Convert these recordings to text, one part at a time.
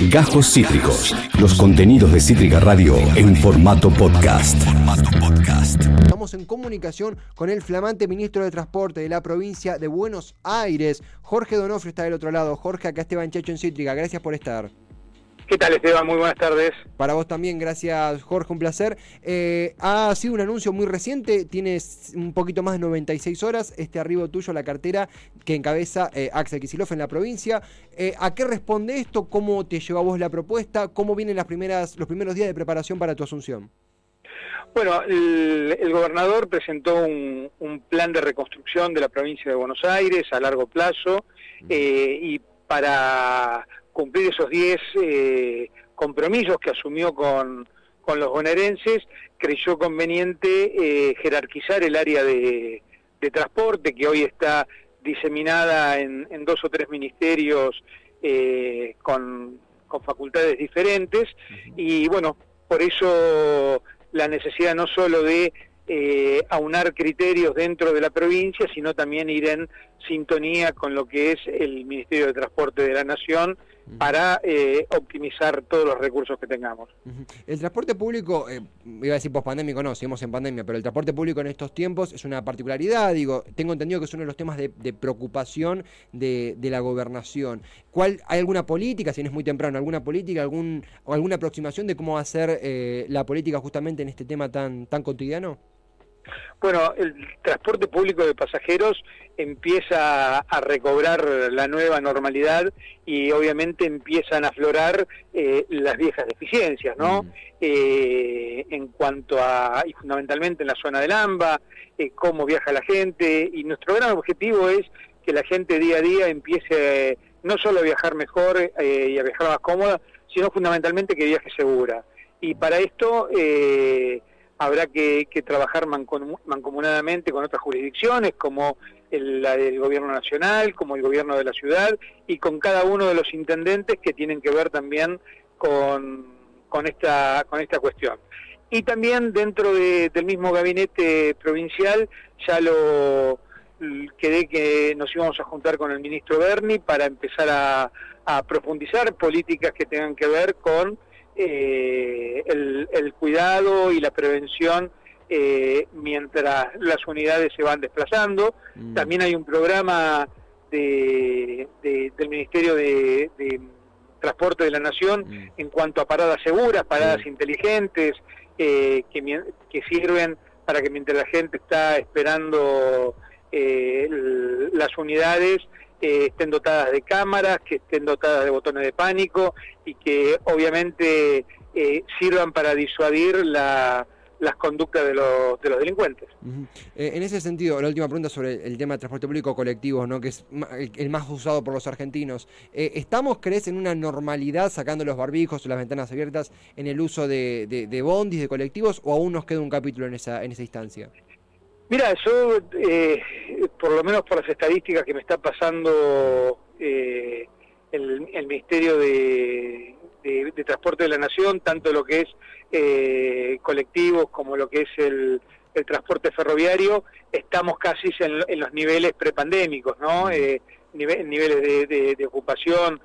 Gajos Cítricos. Los contenidos de Cítrica Radio en formato podcast. Estamos en comunicación con el flamante ministro de Transporte de la provincia de Buenos Aires. Jorge Donofrio está del otro lado. Jorge, acá Esteban Checho en Cítrica. Gracias por estar. ¿Qué tal Esteban? Muy buenas tardes. Para vos también, gracias Jorge, un placer. Eh, ha sido un anuncio muy reciente, tienes un poquito más de 96 horas, este arribo tuyo a la cartera que encabeza eh, Axel Kicillof en la provincia. Eh, ¿A qué responde esto? ¿Cómo te llevó a vos la propuesta? ¿Cómo vienen las primeras, los primeros días de preparación para tu asunción? Bueno, el, gobernador presentó un, plan de reconstrucción de la provincia de Buenos Aires a largo plazo y para cumplir esos 10 eh, compromisos que asumió con, los bonaerenses, creyó conveniente eh, jerarquizar el área de, transporte que hoy está diseminada en, dos o tres ministerios eh, con, con, facultades diferentes. Y bueno, por eso la necesidad no solo de aunar criterios dentro de la provincia, sino también ir en sintonía con lo que es el Ministerio de Transporte de la Nación para eh, optimizar todos los recursos que tengamos. El transporte público, eh, iba a decir pospandémico, no, seguimos en pandemia, pero el transporte público en estos tiempos es una particularidad, digo, tengo entendido que es uno de los temas de, preocupación de, la gobernación. ¿Cuál, ¿Hay alguna política, si no es muy temprano, alguna política algún, o alguna aproximación de cómo va a ser eh, la política justamente en este tema tan, tan cotidiano? Bueno, el transporte público de pasajeros empieza a recobrar la nueva normalidad y obviamente empiezan a aflorar eh, las viejas deficiencias, ¿no? Mm. Eh, en cuanto a, y fundamentalmente en la zona del AMBA, eh, cómo viaja la gente, y nuestro gran objetivo es que la gente día a día empiece no solo a viajar mejor y a viajar más cómoda, sino fundamentalmente que viaje segura. Y para esto habrá que, trabajar mancomunadamente con otras jurisdicciones, como la del gobierno nacional, como el gobierno de la ciudad, y con cada uno de los intendentes que tienen que ver también con, esta, con esta cuestión. Y también dentro del mismo gabinete provincial ya lo quedé que nos íbamos a juntar con el ministro Berni para empezar a profundizar políticas que tengan que ver con eh, el, cuidado y la prevención eh, mientras las unidades se van desplazando. Mm. También hay un programa de, del Ministerio de, Transporte de la Nación mm. en cuanto a paradas seguras, paradas inteligentes, eh, que, que, sirven para que mientras la gente está esperando eh, las unidades, que estén dotadas de cámaras, que estén dotadas de botones de pánico y que obviamente eh, sirvan para disuadir la, las conductas de los, de los delincuentes. Eh, en ese sentido, la última pregunta sobre el tema de transporte público colectivo, ¿no? que es el más usado por los argentinos. Eh, ¿Estamos, crees, en una normalidad, sacando los barbijos o las ventanas abiertas, en el uso de bondis, de colectivos, o aún nos queda un capítulo en esa, en esa instancia? Mira, yo, eh, por lo menos por las estadísticas que me está pasando eh, el, Ministerio de, Transporte de la Nación, tanto lo que es eh, colectivos como lo que es el, transporte ferroviario, estamos casi en, los niveles prepandémicos, ¿no? Eh, niveles de, de ocupación.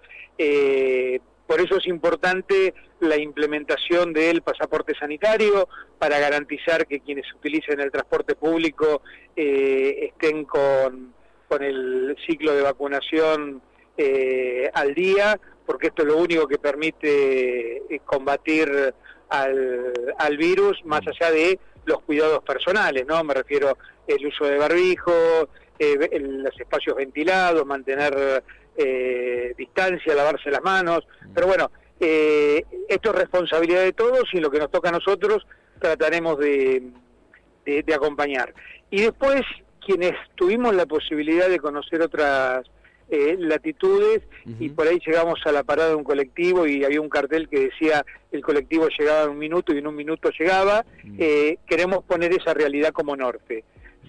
Por eso es importante la implementación del pasaporte sanitario para garantizar que quienes utilicen el transporte público eh, estén con, con, el ciclo de vacunación eh, al día, porque esto es lo único que permite eh, combatir al, al virus, más allá de los cuidados personales, ¿no? Me refiero el uso de barbijo, los espacios ventilados, mantener distancia, lavarse las manos, pero bueno, eh, esto es responsabilidad de todos y lo que nos toca a nosotros trataremos de, de, acompañar. Y después, quienes tuvimos la posibilidad de conocer otras eh, latitudes y por ahí llegamos a la parada de un colectivo y había un cartel que decía el colectivo llegaba en un minuto y en un minuto llegaba, eh, queremos poner esa realidad como norte.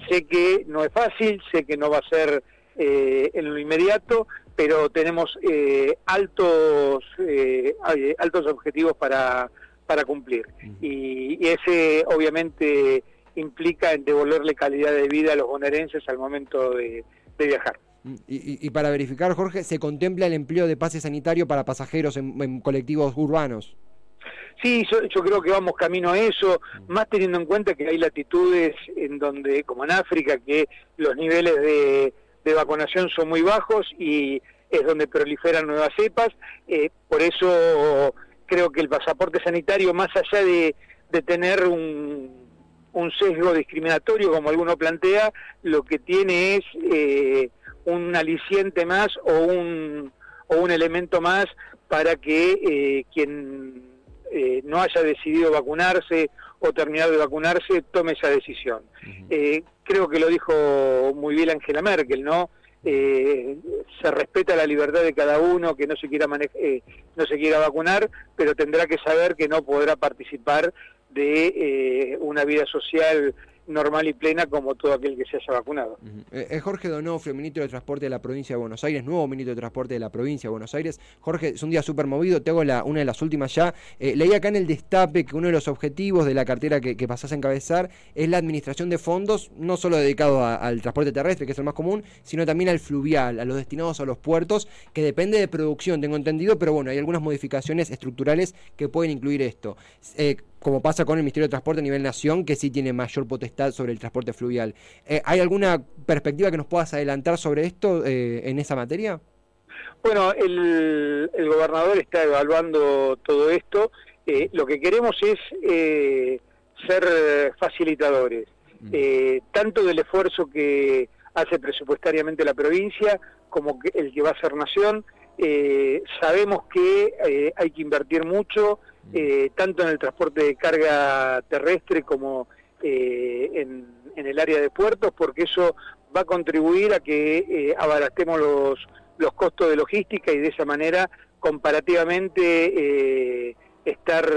Sé que no es fácil, sé que no va a ser eh, en lo inmediato, pero tenemos eh, altos eh, altos objetivos para, para cumplir y, ese obviamente implica en devolverle calidad de vida a los bonaerenses al momento de, viajar. Mm, y, para verificar, Jorge, ¿se contempla el empleo de pase sanitario para pasajeros en, colectivos urbanos? Sí, yo, creo que vamos camino a eso, más teniendo en cuenta que hay latitudes en donde, como en África, que los niveles de, vacunación son muy bajos y es donde proliferan nuevas cepas. Eh, por eso creo que el pasaporte sanitario, más allá de, tener un, sesgo discriminatorio, como alguno plantea, lo que tiene es... Eh, un aliciente más o un, o un elemento más para que eh, quien eh, no haya decidido vacunarse o terminar de vacunarse tome esa decisión. Eh, creo que lo dijo muy bien Angela Merkel, ¿no? se respeta la libertad de cada uno que no se quiera no se quiera vacunar, pero tendrá que saber que no podrá participar de una vida social normal y plena como todo aquel que se haya vacunado. Es eh, Jorge Donofrio, ministro de Transporte de la provincia de Buenos Aires, nuevo ministro de Transporte de la provincia de Buenos Aires. Jorge, es un día súper movido, te hago una de las últimas ya. Eh, leí acá en el destape que uno de los objetivos de la cartera que, que pasás a encabezar es la administración de fondos, no solo dedicado al transporte terrestre, que es el más común, sino también al fluvial, a los destinados a los puertos, que depende de producción, tengo entendido, pero bueno, hay algunas modificaciones estructurales que pueden incluir esto. Eh, como pasa con el Ministerio de Transporte a nivel nación, que sí tiene mayor potestad sobre el transporte fluvial. Eh, ¿Hay alguna perspectiva que nos puedas adelantar sobre esto eh, en esa materia? Bueno, el, gobernador está evaluando todo esto. Eh, lo que queremos es ser facilitadores, mm. tanto del esfuerzo que hace presupuestariamente la provincia como el que va a hacer Nación. sabemos que hay que invertir mucho, eh, tanto en el transporte de carga terrestre como eh, en, el área de puertos, porque eso va a contribuir a que eh, abarastemos los, los costos de logística y de esa manera comparativamente estar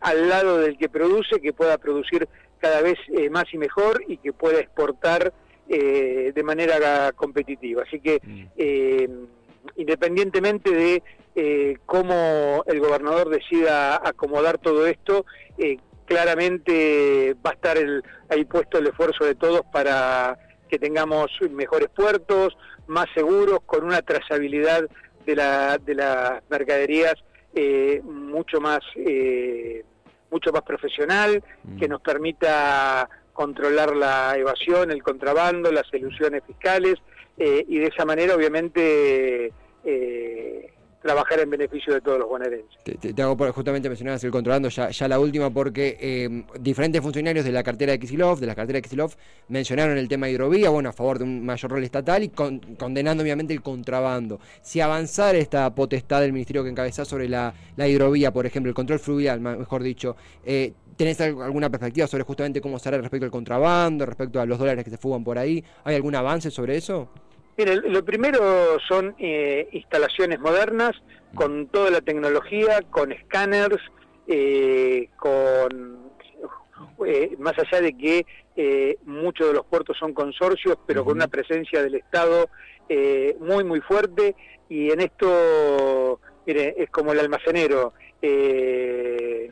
al lado del que produce, que pueda producir cada vez más y mejor y que pueda exportar de manera competitiva. Así que mm. Independientemente de eh, cómo el gobernador decida acomodar todo esto, eh, claramente va a estar ahí puesto el esfuerzo de todos para que tengamos mejores puertos, más seguros, con una trazabilidad de, la, de las mercaderías eh, mucho más eh, mucho más profesional, mm. que nos permita controlar la evasión, el contrabando, las ilusiones fiscales y de esa manera obviamente trabajar en beneficio de todos los bonaerenses. Te, hago justamente mencionabas el controlando, ya, la última, porque eh, diferentes funcionarios de la cartera de Kisilov, de la cartera de Kisilov, mencionaron el tema de hidrovía, bueno, a favor de un mayor rol estatal y condenando obviamente el contrabando. Si avanzar esta potestad del ministerio que encabezás sobre la, la hidrovía, por ejemplo, el control fluvial, mejor dicho, eh, ¿Tenés alguna perspectiva sobre justamente cómo será respecto al contrabando, respecto a los dólares que se fugan por ahí? ¿Hay algún avance sobre eso? Mire, lo primero son eh, instalaciones modernas, con toda la tecnología, con escáneres, eh, con eh, más allá de que muchos de los puertos son consorcios, pero con una presencia del Estado muy, muy fuerte, y en esto, mire, es como el almacenero,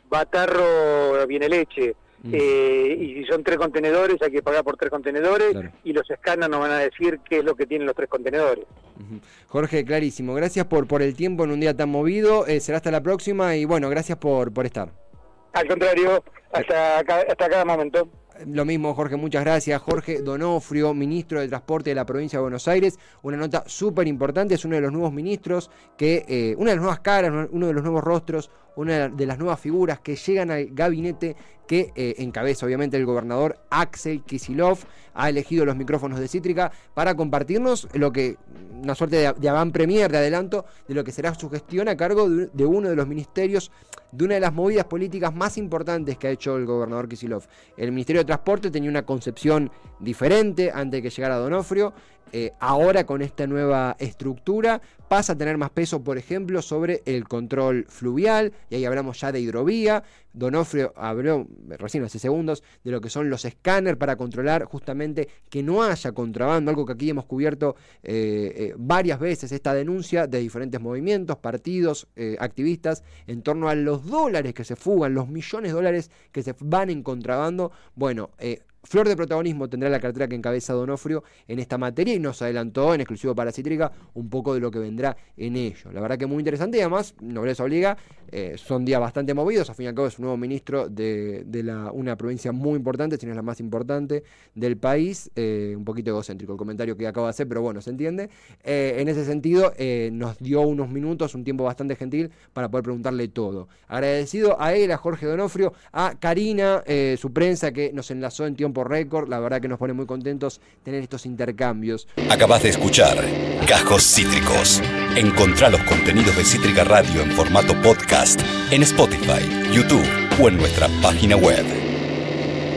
batarro viene leche, Mm. Eh, y si son tres contenedores, hay que pagar por tres contenedores y los escáneres nos van a decir qué es lo que tienen los tres contenedores. Jorge, clarísimo. Gracias por, por el tiempo en un día tan movido. Eh, será hasta la próxima y bueno, gracias por, por estar. Al contrario, hasta, hasta cada momento. Lo mismo, Jorge, muchas gracias. Jorge Donofrio, ministro de Transporte de la provincia de Buenos Aires. Una nota súper importante, es uno de los nuevos ministros, que eh, una de las nuevas caras, uno de los nuevos rostros, una de las nuevas figuras que llegan al gabinete que eh, encabeza obviamente el gobernador Axel Kisilov, ha elegido los micrófonos de Cítrica para compartirnos lo que, una suerte de, de avant premier, de adelanto, de lo que será su gestión a cargo de, uno de los ministerios, de una de las movidas políticas más importantes que ha hecho el gobernador Kisilov. El Ministerio de Transporte tenía una concepción diferente antes de que llegara Donofrio, eh, ahora con esta nueva estructura pasa a tener más peso, por ejemplo, sobre el control fluvial, y ahí hablamos ya de hidrovía. Donofrio habló recién hace segundos de lo que son los escáneres para controlar justamente que no haya contrabando, algo que aquí hemos cubierto eh, eh, varias veces, esta denuncia de diferentes movimientos, partidos, activistas, en torno a los dólares que se fugan, los millones de dólares que se van en contrabando. Bueno, Flor de protagonismo tendrá la cartera que encabeza Donofrio en esta materia y nos adelantó en exclusivo para Cítrica un poco de lo que vendrá en ello. La verdad que muy interesante y además, Nobleza Obliga, eh, son días bastante movidos, al fin y al cabo es un nuevo ministro de, una provincia muy importante, si no es la más importante del país, eh, un poquito egocéntrico el comentario que acabo de hacer, pero bueno, se entiende. Eh, en ese sentido, nos dio unos minutos, un tiempo bastante gentil para poder preguntarle todo. Agradecido a él, a Jorge Donofrio, a Karina, su prensa que nos enlazó en tiempo récord. La verdad que nos pone muy contentos tener estos intercambios. Acabas de escuchar Cajos Cítricos. Encontrá los contenidos de Cítrica Radio en formato podcast en Spotify, YouTube o en nuestra página web.